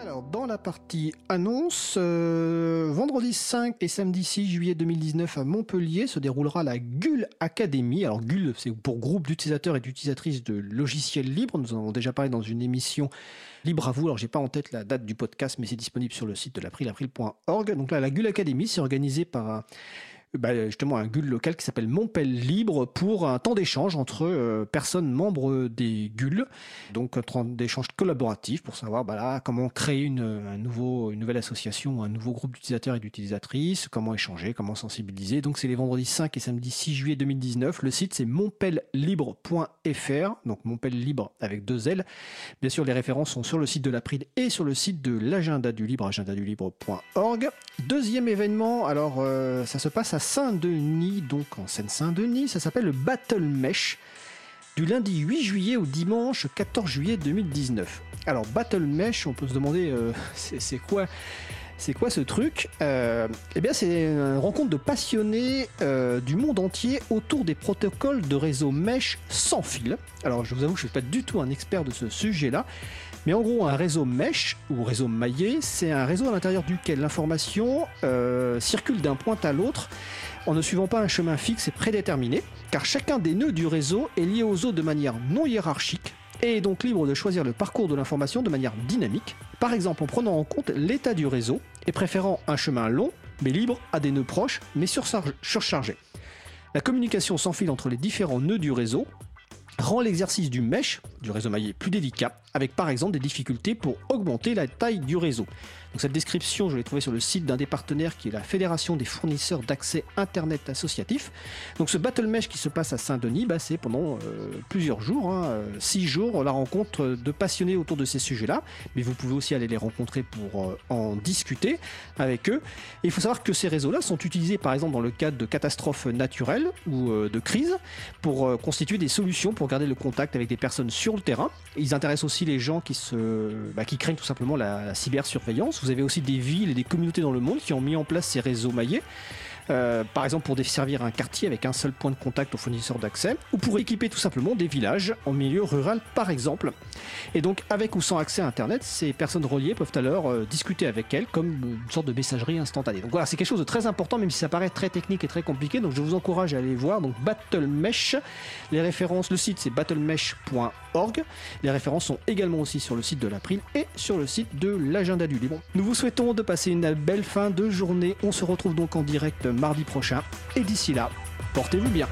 Alors, dans la partie annonce, euh, vendredi 5 et samedi 6 juillet 2019 à Montpellier se déroulera la GUL Academy. Alors, GUL, c'est pour groupe d'utilisateurs et d'utilisatrices de logiciels libres. Nous en avons déjà parlé dans une émission libre à vous. Alors, j'ai pas en tête la date du podcast, mais c'est disponible sur le site de l'April, april.org. Donc là, la GUL Academy, c'est organisé par bah, justement un GUL local qui s'appelle Montpel Libre pour un temps d'échange entre euh, personnes membres des GUL, donc un temps d'échange collaboratif pour savoir bah, comment créer une, nouvelle association, un nouveau groupe d'utilisateurs et d'utilisatrices, comment échanger, comment sensibiliser. Donc c'est les vendredis 5 et samedi 6 juillet 2019. Le site c'est montpellibre.fr, donc Montpel Libre avec deux L. Bien sûr les références sont sur le site de l'April et sur le site de l'agenda du libre, agendadulibre.org. Deuxième événement, alors euh, ça se passe à Saint-Denis, donc en Seine-Saint-Denis. Ça s'appelle le Battle Mesh du lundi 8 juillet au dimanche 14 juillet 2019. Alors Battle Mesh, on peut se demander euh, c'est quoi quoi ce truc euh, Eh bien, c'est une rencontre de passionnés euh, du monde entier autour des protocoles de réseau mesh sans fil. Alors, je vous avoue, je ne suis pas du tout un expert de ce sujet-là, mais en gros, un réseau mesh ou réseau maillé, c'est un réseau à l'intérieur duquel l'information euh, circule d'un point à l'autre en ne suivant pas un chemin fixe et prédéterminé, car chacun des nœuds du réseau est lié aux autres de manière non hiérarchique et est donc libre de choisir le parcours de l'information de manière dynamique, par exemple en prenant en compte l'état du réseau et préférant un chemin long mais libre à des nœuds proches mais surchargés. La communication sans fil entre les différents nœuds du réseau rend l'exercice du mesh, du réseau maillé, plus délicat, avec par exemple des difficultés pour augmenter la taille du réseau. Donc cette description, je l'ai trouvée sur le site d'un des partenaires qui est la Fédération des fournisseurs d'accès Internet associatif. Donc ce Battle Mesh qui se passe à Saint-Denis, bah, c'est pendant euh, plusieurs jours, hein, euh, six jours, la rencontre de passionnés autour de ces sujets-là. Mais vous pouvez aussi aller les rencontrer pour euh, en discuter avec eux. Il faut savoir que ces réseaux-là sont utilisés par exemple dans le cadre de catastrophes naturelles ou de crises pour constituer des solutions pour garder le contact avec des personnes sur le terrain. Ils intéressent aussi les gens qui, se, bah, craignent tout simplement la cybersurveillance vous avez aussi des villes et des communautés dans le monde qui ont mis en place ces réseaux maillés. Euh, par exemple pour desservir un quartier avec un seul point de contact au fournisseur d'accès, ou pour équiper tout simplement des villages en milieu rural par exemple. Et donc avec ou sans accès à Internet, ces personnes reliées peuvent alors euh, discuter avec elles comme une sorte de messagerie instantanée. Donc voilà, c'est quelque chose de très important, même si ça paraît très technique et très compliqué. Donc je vous encourage à aller voir. Donc Battle Mesh, les références, le site c'est battlemesh.org. Les références sont également aussi sur le site de l'April et sur le site de l'agenda du libre. Nous vous souhaitons de passer une belle fin de journée. On se retrouve donc en direct mardi prochain. Et d'ici là, portez-vous bien.